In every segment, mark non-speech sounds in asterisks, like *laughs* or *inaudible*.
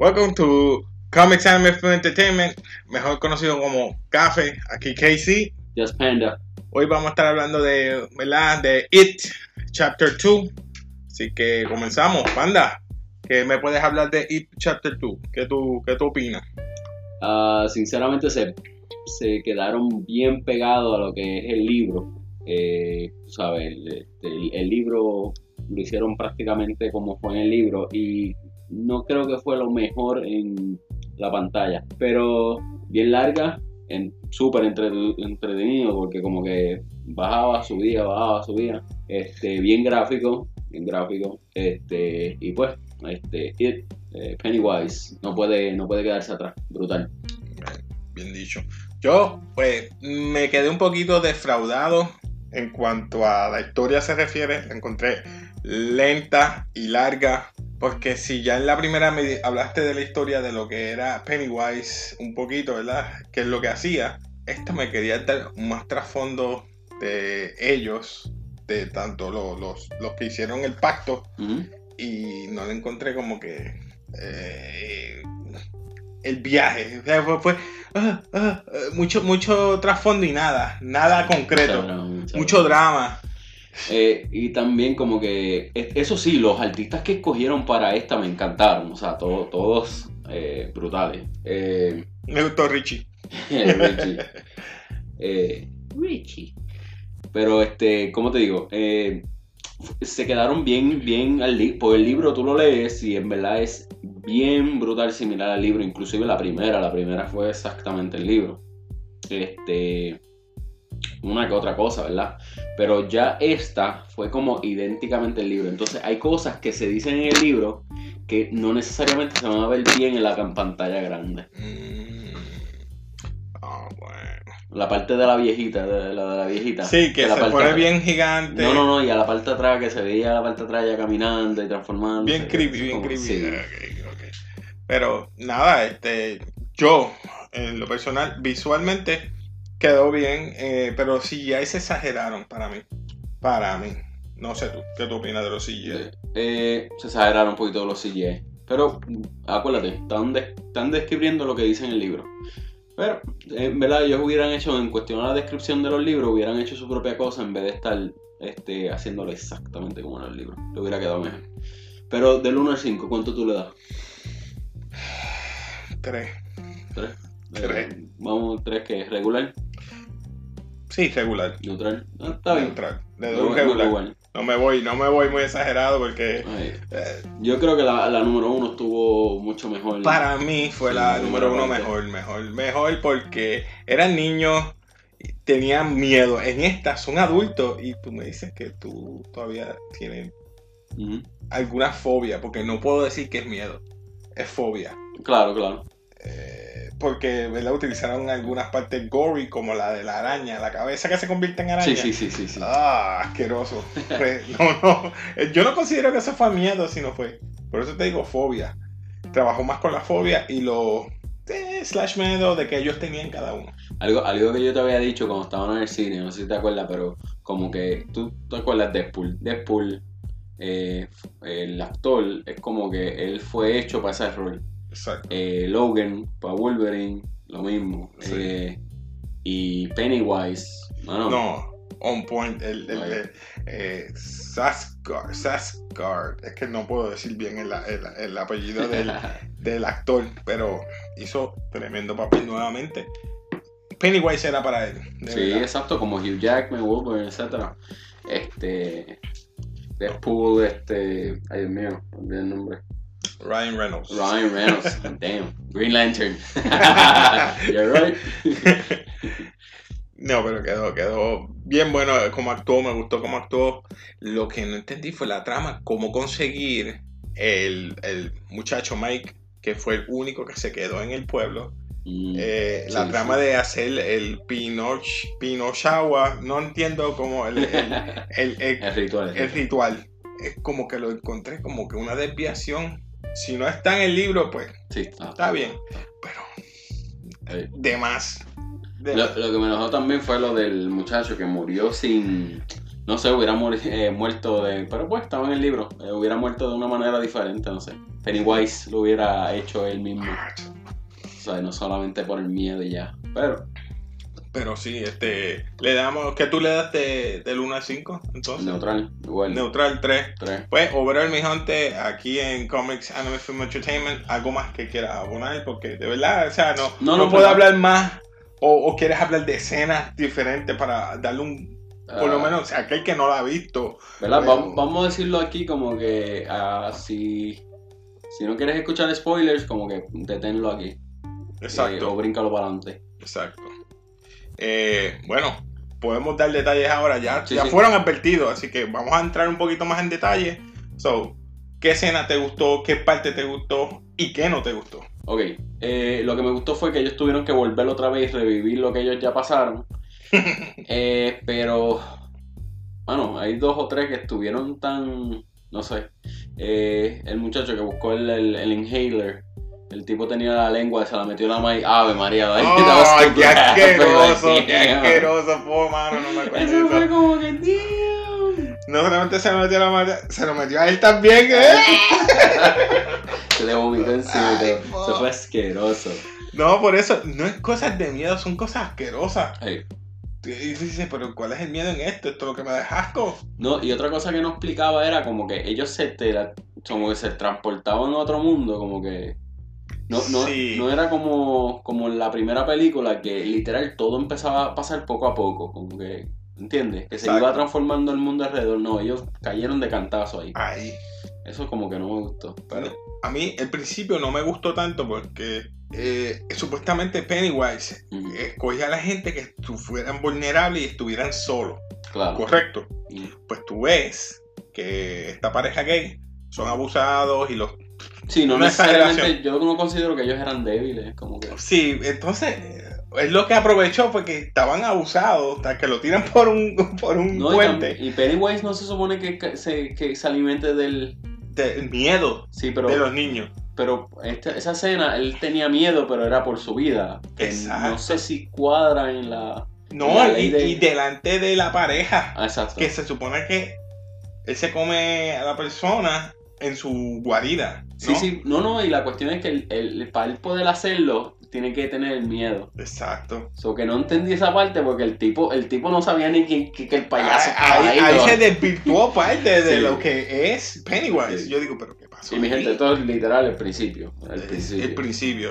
Welcome to Comics Anime Film Entertainment, mejor conocido como Café, aquí Casey. Just Panda. Hoy vamos a estar hablando de, ¿verdad? De It, Chapter 2. Así que comenzamos. Panda, ¿qué me puedes hablar de It, Chapter 2? ¿Qué tú, qué tú opinas? Ah, sinceramente se, se quedaron bien pegados a lo que es el libro. Eh, tú sabes, el, el- el libro lo hicieron prácticamente como fue en el libro y no creo que fue lo mejor en la pantalla, pero bien larga, en, súper entre- entretenido porque como que bajaba, subía, bajaba, subía, este, bien gráfico, bien gráfico, este, y pues, este, It, eh, Pennywise no puede, no puede quedarse atrás, brutal. Bien dicho. Yo, pues, me quedé un poquito defraudado en cuanto a la historia se refiere. La encontré lenta y larga. Porque si ya en la primera me hablaste de la historia de lo que era Pennywise, un poquito, ¿verdad? Que es lo que hacía. Esta me quería dar más trasfondo de ellos, de tanto lo- los, los que hicieron el pacto, y no le encontré como que eh, el viaje. O sea, fue, fue, ah, ah, mucho, mucho trasfondo y nada, nada concreto, mucho drama. Eh, y también como que, eso sí, los artistas que escogieron para esta me encantaron, o sea, to- todos eh, brutales. Eh, Me gustó Richie. *laughs* Richie. Eh, Richie. Pero, este, ¿cómo te digo? Eh, se quedaron bien, bien al libro. Por el libro tú lo lees y en verdad es bien brutal similar al libro. Inclusive la primera, la primera fue exactamente el libro. Este, una que otra cosa, ¿verdad? Pero ya esta fue como idénticamente el libro. Entonces hay cosas que se dicen en el libro que no necesariamente se van a ver bien en la pantalla grande. Mm. Ah, bueno. La parte de la viejita, de la de la viejita. Sí, que la se parte pone bien gigante. No, no, no, y a la parte de atrás que se veía la parte de atrás ya caminando y transformando. Bien creepy, bien Como- creepy. sí. Ok, ok. Pero nada, este, yo, en lo personal, visualmente quedó bien, eh, pero CGI se exageraron para mí. Para mí. No sé tú, ¿qué tú opinas de los CGI? Eh, se exageraron un poquito los CGI. Pero acuérdate, están, de- están describiendo lo que dice en el libro. Pero, en verdad, ellos hubieran hecho, en cuestión a la descripción de los libros, hubieran hecho su propia cosa en vez de estar este, haciéndolo exactamente como en el libro. Le hubiera quedado mejor. Pero del 1 al 5, ¿cuánto tú le das? Tres. ¿Tres? Tres. Eh, vamos, tres que es regular, Sí, regular. neutral. Ah, está bien. Neutral. Le doy No, un no, regular. No me voy, no me voy muy exagerado porque eh, Yo creo que la, la número uno estuvo mucho mejor. para mí fue Sí, la número uno mejor, mejor, mejor porque eran niños, tenían miedo. En esta son adultos y tú me dices que tú todavía tienes Ujú. alguna fobia, porque no puedo decir que es miedo, es fobia. Claro, claro. Porque ¿verdad? utilizaron algunas partes gory como la de la araña, la cabeza que se convierte en araña. Sí, sí, sí, sí. sí. Ah, asqueroso. Fue- *laughs* No, no. Eh, Yo no considero que eso fue miedo, sino fue. Por eso te digo fobia. Trabajó más con la fobia y los eh, slash miedo de que ellos tenían cada uno. Algo, algo que yo te había dicho cuando estaban en el cine, no sé si te acuerdas, pero como que tú te acuerdas de Deadpool. Deadpool, eh, el actor, es como que él fue hecho para ese rol. Exacto. Eh, Logan, para Wolverine, lo mismo. Sí. Eh, y Pennywise, mano, No, on point. El, el, el, eh, Sasgard. Es que no puedo decir bien el, el- el apellido del, *laughs* del actor, pero hizo tremendo papel nuevamente. Pennywise era para él. Sí, verdad. exacto, como Hugh Jackman, Wolverine, etc. Este. Deadpool, este. Ay, Dios mío, olvidé el nombre. Ryan Reynolds. Ryan Reynolds, *laughs* damn. Green Lantern. *laughs* You're right. No, pero quedó, quedó bien bueno como actuó, me gustó cómo actuó. Lo que no entendí fue la trama, cómo conseguir el, el muchacho Mike, que fue el único que se quedó en el pueblo. Mm, Eh, Sí, la sí. trama de hacer el Pinoch, Pinochawa, no entiendo cómo el- el- el *laughs* ritual. el ritual. Es como que lo encontré como que una desviación. Si no está en el libro, pues Sí, está. está bien. Pero de más. De Lo, más. lo que me enojó también fue lo del muchacho que murió sin. no sé, hubiera muer- eh, muerto de. Pero pues estaba en el libro. eh, hubiera muerto de una manera diferente, no sé. Pennywise lo hubiera hecho él mismo. O sea, no solamente por el miedo y ya. Pero, Pero sí, este, le damos, ¿qué tú le das de, del 1 al 5? Entonces, neutral, igual. neutral 3. Tres. Pues, overall, mi gente, aquí en Comics Anime Film Entertainment, algo más que quieras abonar, porque de verdad, o sea, no, No, no, no, puedo hablar más, o, o quieres hablar de escenas diferentes para darle un, por lo Ah, menos, o sea, aquel que no la ha visto. ¿Verdad? Vam- Vamos a decirlo aquí como que ah, si, si no quieres escuchar spoilers, como que deténlo aquí. eh, Exacto, o bríncalo para adelante. exacto. Eh, bueno, podemos dar detalles ahora, ya, Sí, ya sí. fueron advertidos, así que vamos a entrar un poquito más en detalle. So, ¿qué escena te gustó? ¿Qué parte te gustó? ¿Y qué no te gustó? Ok, eh, lo que me gustó fue que ellos tuvieron que volver otra vez y revivir lo que ellos ya pasaron. *laughs* Eh, pero, bueno, hay dos o tres que estuvieron tan, no sé, eh, el muchacho que buscó el, el, el inhaler, el tipo tenía la lengua, se la metió en la maíz, ave María, ¡Ay, qué asqueroso! ¡Qué *laughs* asqueroso! fue, mano, no me acuerdo Eso fue como que, damn. No solamente se lo metió a la madre, se lo metió a él también, ¿eh? *laughs* Se le vomitó encima, Ay, eso po. fue asqueroso. No, por eso, no es cosas de miedo, son cosas asquerosas. Ey. Y dices, pero ¿cuál es el miedo en esto? Esto es lo que me da asco. No, y otra cosa que no explicaba era como que ellos se como que se transportaban a otro mundo, como que no, no, Sí. no era como, como en la primera película que literal todo empezaba a pasar poco a poco, como que, ¿entiendes? Que se iba transformando el mundo alrededor, no, ellos cayeron de cantazo ahí. Ahí. Eso como que no me gustó. Pero, A mí, el principio no me gustó tanto porque eh, supuestamente Pennywise ujú, escogía a la gente que fueran vulnerables y estuvieran solos. claro. Correcto. Pues tú ves que esta pareja gay son abusados y los sí, no necesariamente, yo no considero que ellos eran débiles, como que... Sí, entonces es lo que aprovechó fue que estaban abusados hasta que lo tiran por un, *laughs* por un No, y, puente tam- y Pennywise no se supone que, se, que se alimente del... del miedo Sí, pero... de los niños. Pero esta- esa escena, él tenía miedo, pero era por su vida. Exacto. No sé si cuadra en la... No, La y, de- y delante de la pareja, Ah, exacto. que se supone que él se come a la persona en su guarida. ¿no? Sí, sí, no, no, y la cuestión es que el, el- para él poder hacerlo, tiene que tener el miedo. Exacto. So que no entendí esa parte porque el tipo, el tipo no sabía ni que, que- que el payaso ahí, estaba ahí se desvirtuó parte de Sí. lo que es Pennywise. Sí. Yo digo, pero ¿qué pasó? Y mi gente, esto es literal el principio. El Es principio. El principio.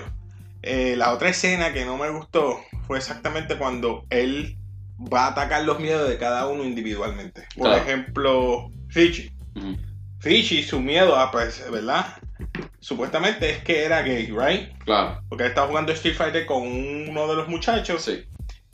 Eh, la otra escena que no me gustó fue exactamente cuando él va a atacar los miedos de cada uno individualmente. Por Claro. ejemplo, Richie. Richie, su miedo a, pues, ¿verdad? Supuestamente es que era gay, ¿right? Claro, Porque él estaba jugando Street Fighter con uno de los muchachos sí.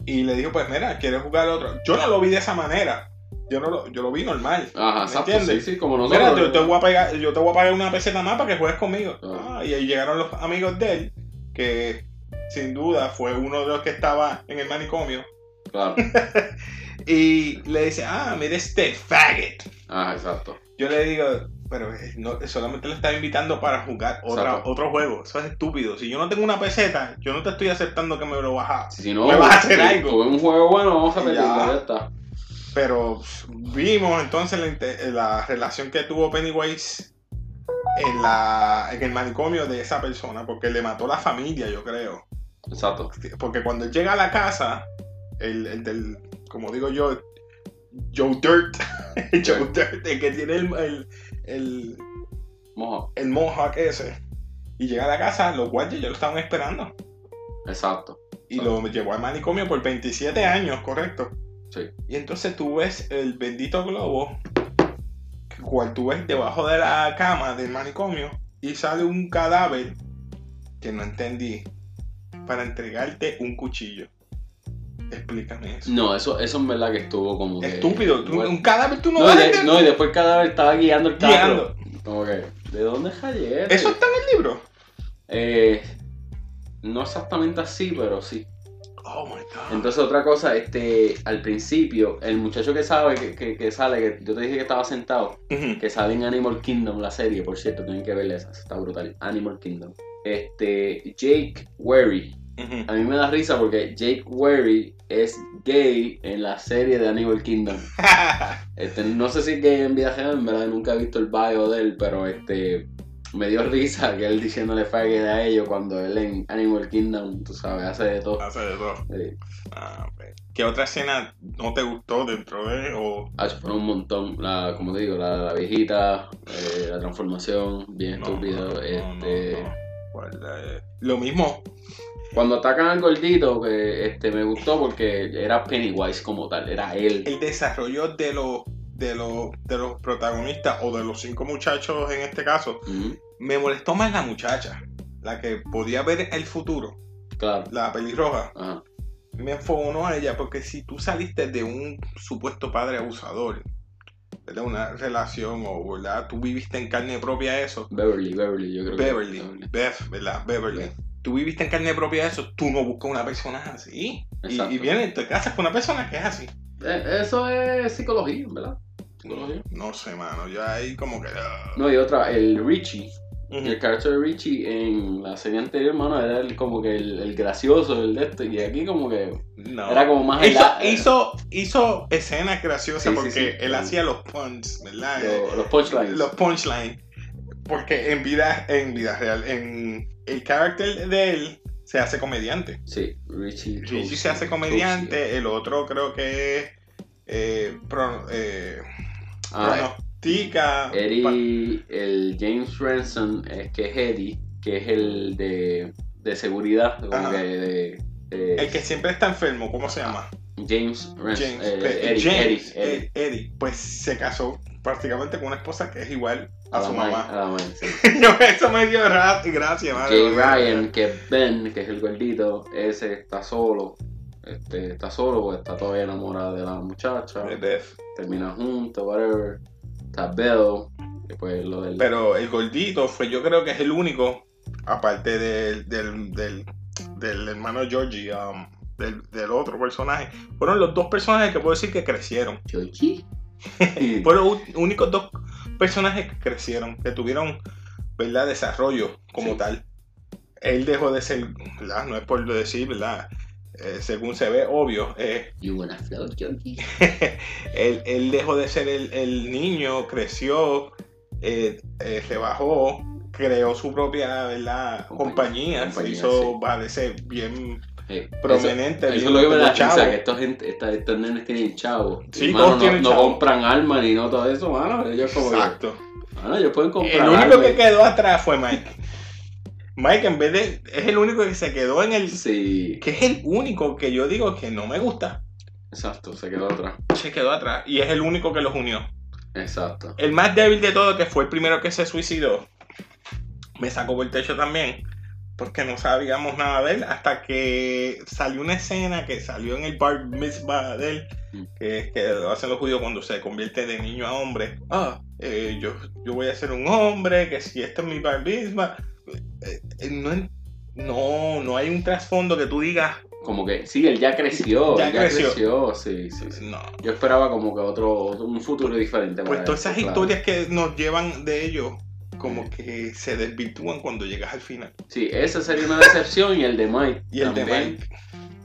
y le dijo, pues mira, ¿quieres jugar otro? Yo no lo vi de esa manera. Yo no lo, yo lo vi normal. Ajá, ¿Me exacto. entiendes? Sí, sí, como Mira, nosotros. yo te, voy a pegar, yo te voy a pagar una peseta más para que juegues conmigo. Ah. Ah, y ahí llegaron los amigos de él, que sin duda fue uno de los que estaba en el manicomio. Claro. *laughs* Y le dice, ah, mira este faggot. Ajá, exacto. Yo le digo, pero eh, no, solamente lo estaba invitando para jugar otra, otro juego. Eso es estúpido. Si yo no tengo una peseta, yo no te estoy aceptando que me lo bajas. Si no, Me vas a hacer si algo. un juego bueno, vamos a está. Pero vimos entonces la relación que tuvo Pennywise en, la, en el manicomio de esa persona, porque le mató la familia, yo creo. Exacto. Porque cuando él llega a la casa, el, el del, como digo yo, Joe Dirt, *laughs* Joe Dirt, el que tiene el, el, el, Mohawk ese, y llega a la casa, los guardias ya lo estaban esperando. Exacto. Y lo llevó al manicomio por 27 años, correcto. Sí. Y entonces tú ves el bendito globo, cual tú ves debajo de la cama del manicomio, y sale un cadáver que no entendí, para entregarte un cuchillo. Explícame eso. No, eso, eso en verdad que estuvo como que... Estúpido, tú- Bueno. un cadáver tú no, No, vas a no, y después el cadáver estaba guiando el carro. Guiando. Como que, ¿de dónde es ayer? Eso está en el libro. Eh, no exactamente así, pero sí. Oh my god. Entonces otra cosa, este, al principio, el muchacho que sabe, que, que, que sale, que yo te dije que estaba sentado, que sale en Animal Kingdom, la serie, por cierto, tienen que verla esa, está brutal. Animal Kingdom. Este, Jake Weary, Ujú. A mí me da risa porque Jake Weary es gay en la serie de Animal Kingdom. *laughs* Este, no sé si es gay en vida real, en verdad nunca he visto el bio de él, pero este me dio risa que él diciéndole faggot a ellos cuando él en Animal Kingdom, tú sabes, hace de todo. Hace de todo. Sí. Ah. ¿Qué otra escena no te gustó dentro de o Ah, fue un montón, la, como te digo, la, la viejita, eh, la transformación, bien no, estúpido. no, no, este, no, no. ¿Cuál, eh? Lo mismo. Cuando atacan al gordito, que este, me gustó porque era Pennywise como tal, era él. El desarrollo de los de los de los protagonistas o de los cinco muchachos en este caso me molestó más la muchacha, la que podía ver el futuro, claro. la pelirroja. Ajá. Me enfogonó a ella porque si tú saliste de un supuesto padre abusador, de una relación o verdad, tú viviste en carne propia eso, Beverly, Beverly, yo creo Beverly, que Beth, ¿verdad? Beverly. Beth. Tú viviste en carne propia eso, tú no buscas una persona así. Y, Exacto. y vienes, te casas con una persona que es así. Eh, Eso es psicología, ¿verdad? Psicología. No sé, mano, ya ahí como que... ah. No, y otra, el Richie. El carácter de Richie en la serie anterior, hermano, era el, como que el, el gracioso, el de este, y aquí como que No. era como más Hizo, la- hizo, hizo escenas graciosas Sí, sí, porque sí. él hacía los puns, ¿verdad? los, los punchlines. Los punchlines. Porque en vida, en vida real, en el carácter de él se hace comediante. Sí, Richie. Richie se hace comediante, el otro creo que es eh, pro- eh. Ah, pronostica. pa- Eddie, el James Ransom, es que es Eddie, que es el de, de seguridad, como Ajá. que de, de- el que siempre está enfermo, ¿cómo se llama? James Ransom. James. eh, eh, Eddie, James, Eddie, Eddie. eh, Eddie. Pues se casó prácticamente con una esposa que es igual a, A su mamá. a sí. *laughs* Eso me dio ra- gracia, madre. Jay Ryan, que es Ben, que es el gordito, ese está solo. Este, está solo porque está todavía enamorado de la muchacha. De Beth. Terminan juntos, whatever. Está Bell, pues lo del. Pero el gordito fue, yo creo que es el único, aparte del, del, del, del hermano Georgie, um, del, del otro personaje, fueron los dos personajes que puedo decir que crecieron. Georgie. *laughs* Fueron los únicos dos personajes que crecieron, que tuvieron, ¿verdad? Desarrollo como Sí. tal. Él dejó de ser, ¿verdad? No es por decir, ¿verdad? Eh, según se ve, obvio, eh, *laughs* You wanna float, *laughs* él, él dejó de ser el, el niño, creció, eh, eh, rebajó, creó su propia ¿verdad? compañía, Compañía, se hizo sí. parece bien Prominente. Eso, eso es lo que me da risa, que esta gente, estos nenes tienen chavo. Sí, Y, todos mano, tienen no, chavo. compran armas ni no todo eso, mano. Ellos como que, Exacto. mano, ellos pueden comprar El único armas. que quedó atrás fue Mike. Mike en vez de... Es el único que se quedó en el... Sí, Que es el único que yo digo que no me gusta. exacto, se quedó atrás. Se quedó atrás. Y es el único que los unió. Exacto. El más débil de todo, que fue el primero que se suicidó, me sacó por el techo también, porque no sabíamos nada de él, hasta que salió una escena que salió en el bar mitzvah de él, Mm. que es que lo hacen los judíos cuando se convierte de niño a hombre. Ah, eh, yo, yo voy a ser un hombre, que si esto es mi bar mitzvah. Eh, eh, no, no, no hay un trasfondo que tú digas, Como que, sí, él ya creció. Ya él ya creció. creció. Sí, sí, sí. no. Yo esperaba como que otro, otro- un futuro diferente. Pues todas esas historias que nos llevan de ellos, como que se desvirtúan cuando llegas al final. Sí, ese sería una decepción y el de Mike. Y el de también. Mike.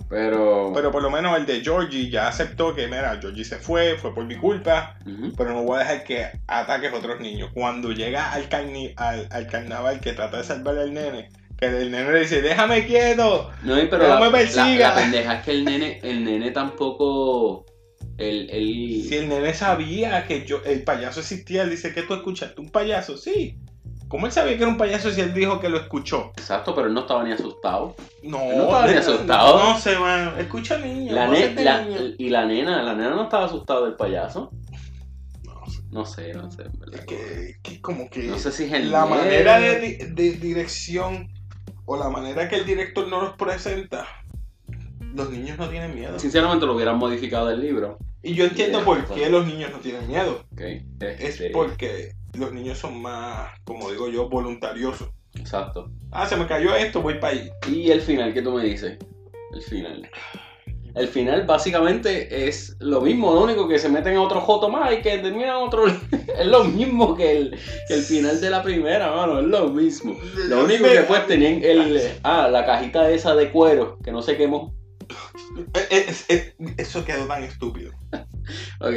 Pero. Pero por lo menos el de Georgie ya aceptó que, mira, Georgie se fue, fue por mi culpa, pero no voy a dejar que ataques a otros niños. Cuando llega al, carni- al, al carnaval que trata de salvar al nene, que el nene le dice, déjame quieto. No, pero No la, me persiga. la- la pendeja es que el nene, el nene tampoco. El, el, Si el nene sabía que yo, el payaso existía, él dice que tú escuchaste un payaso, sí. ¿Cómo él sabía que era un payaso si él dijo que lo escuchó? Exacto, pero él no estaba ni asustado. No, Él no estaba ni asustado. No sé, man. Escucha niño. La voces ne- de la- niño. y la nena, la nena no estaba asustada del payaso. No sé. No sé, no sé. verdad. Es que, que como que No sé si es el la manera de, di- de dirección o la manera que el director no los presenta, los niños no tienen miedo. Sinceramente lo hubieran modificado del libro. Y yo entiendo Yeah, por qué los niños no tienen miedo. Ok. Es Este, porque los niños son más, como digo yo, voluntariosos. Exacto. Ah, se me cayó esto, voy para ahí. Y el final, ¿qué tú me dices? El final. el final básicamente es lo mismo, lo único que se meten a otro joto más y que terminan otro. *laughs* es lo mismo que el, que el final de la primera, mano, es lo mismo. Lo único que pues tenían el. Ah, la cajita esa de cuero que no se quemó. Es- es- eso quedó tan estúpido. Ok,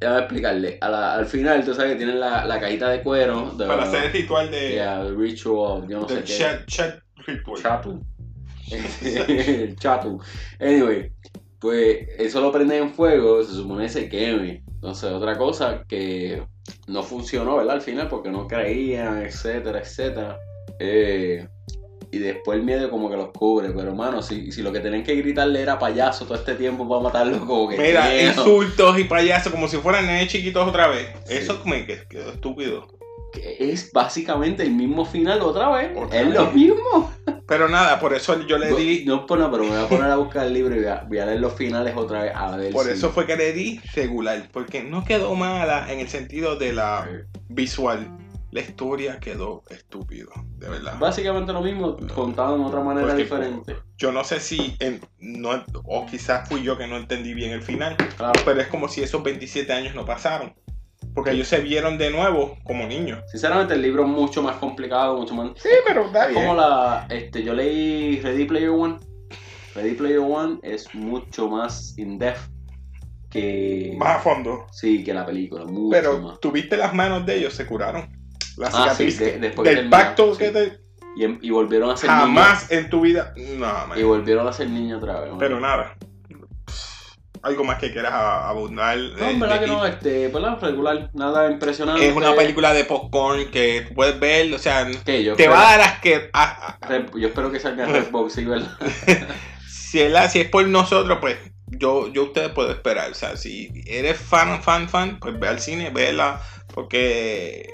ya voy a explicarle. A la- al final, tú sabes que tienen la, la cajita de cuero. De, Para hacer el ritual de. Yeah, the ritual, yo no sé qué. chat, chat ritual. Chatu. El *laughs* Chatu. Anyway, pues eso lo prenden en fuego, se supone que se queme. Entonces, otra cosa que no funcionó, ¿verdad? Al final, porque no creían, etcétera, etcétera. Eh, y después el miedo como que los cubre. Pero, hermano, si, si lo que tenían que gritarle era payaso todo este tiempo para matarlo, como que. Mira, miedo. insultos y payasos como si fueran nenes chiquitos otra vez. Sí. Eso me que- quedó estúpido. Que es básicamente el mismo final otra vez. Otra es vez. lo mismo. Pero nada, por eso yo le di. No, pues no, pero me voy a poner a buscar el libro y voy a, voy a leer los finales otra vez. A ver Por si- eso fue que le di regular. Porque no quedó mala en el sentido de la visual. La historia quedó estúpido, de verdad. Básicamente lo mismo, contado de otra manera Porque- diferente. Yo no sé si, en- no, o quizás fui yo que no entendí bien el final, Claro. pero es como si esos 27 años no pasaron. Porque ellos se vieron de nuevo como niños. Sinceramente el libro es mucho más complicado, mucho más... Sí, pero da Es como la... Este, yo leí Ready Player One. Ready Player One es mucho más in-depth que... Más a fondo. Sí, que la película, mucho Pero más. tuviste las manos de ellos, se curaron. La Ah, sí, cicatriz de- después que del pacto que te, Y, em- y volvieron a ser niños. jamás en tu vida. No, man. Y volvieron a ser niños otra vez. ¿no? Pero nada. Algo más que quieras abundar. No, en verdad que no, este, ¿verdad? Regular, nada impresionante. Es una película de popcorn que tú puedes ver, o sea, que yo te va a dar asque. a- a- Red- yo espero que salga *laughs* Redbox, sí, ¿verdad? *laughs* si, es la- si es por nosotros, pues yo, yo ustedes puedo esperar. O sea, si eres fan, fan, fan, pues ve al cine, vela. Porque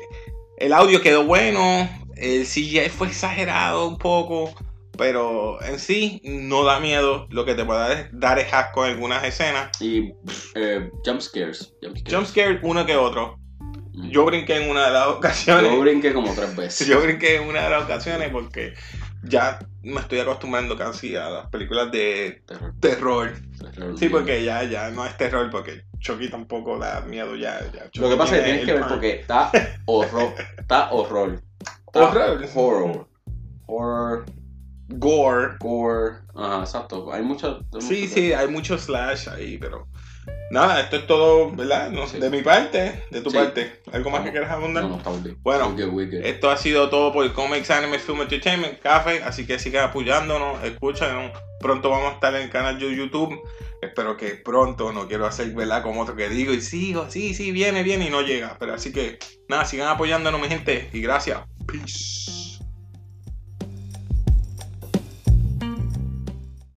el audio quedó bueno, el CGI fue exagerado un poco. Pero en sí no da miedo. Lo que te puede dar es, dar es asco en algunas escenas. Y eh, jump scares. Jump scares. Jump uno que otro. Mm. Yo brinqué en una de las ocasiones. Yo brinqué como tres veces. *laughs* Yo brinqué en una de las ocasiones porque ya me estoy acostumbrando casi a las películas de Terror, terror. terror. Sí, porque ya, ya no es terror, porque Chucky tampoco da miedo ya. ya Lo que pasa es que tiene tienes que ver porque está horror. Está horror. Está Horror. Horror. Horror. Gore. Gore. Ajá, exacto. Hay mucho. hay Sí, mucho- sí, hay mucho slash ahí, pero... Nada, esto es todo, ¿verdad? No, Sí. De mi parte, de tu Sí. parte. ¿Algo más que quieras abundar? No, no, está bien. Bueno, We're good, we're good. Esto ha sido todo por Comics Anime Film Entertainment Café, así que sigan apoyándonos, escúchanos. Pronto vamos a estar en el canal de YouTube. Espero que pronto, no quiero hacer ¿verdad? como otro que digo y sigo, sí, sí, viene, viene y no llega. Pero así que nada, sigan apoyándonos, mi gente, y gracias. Peace.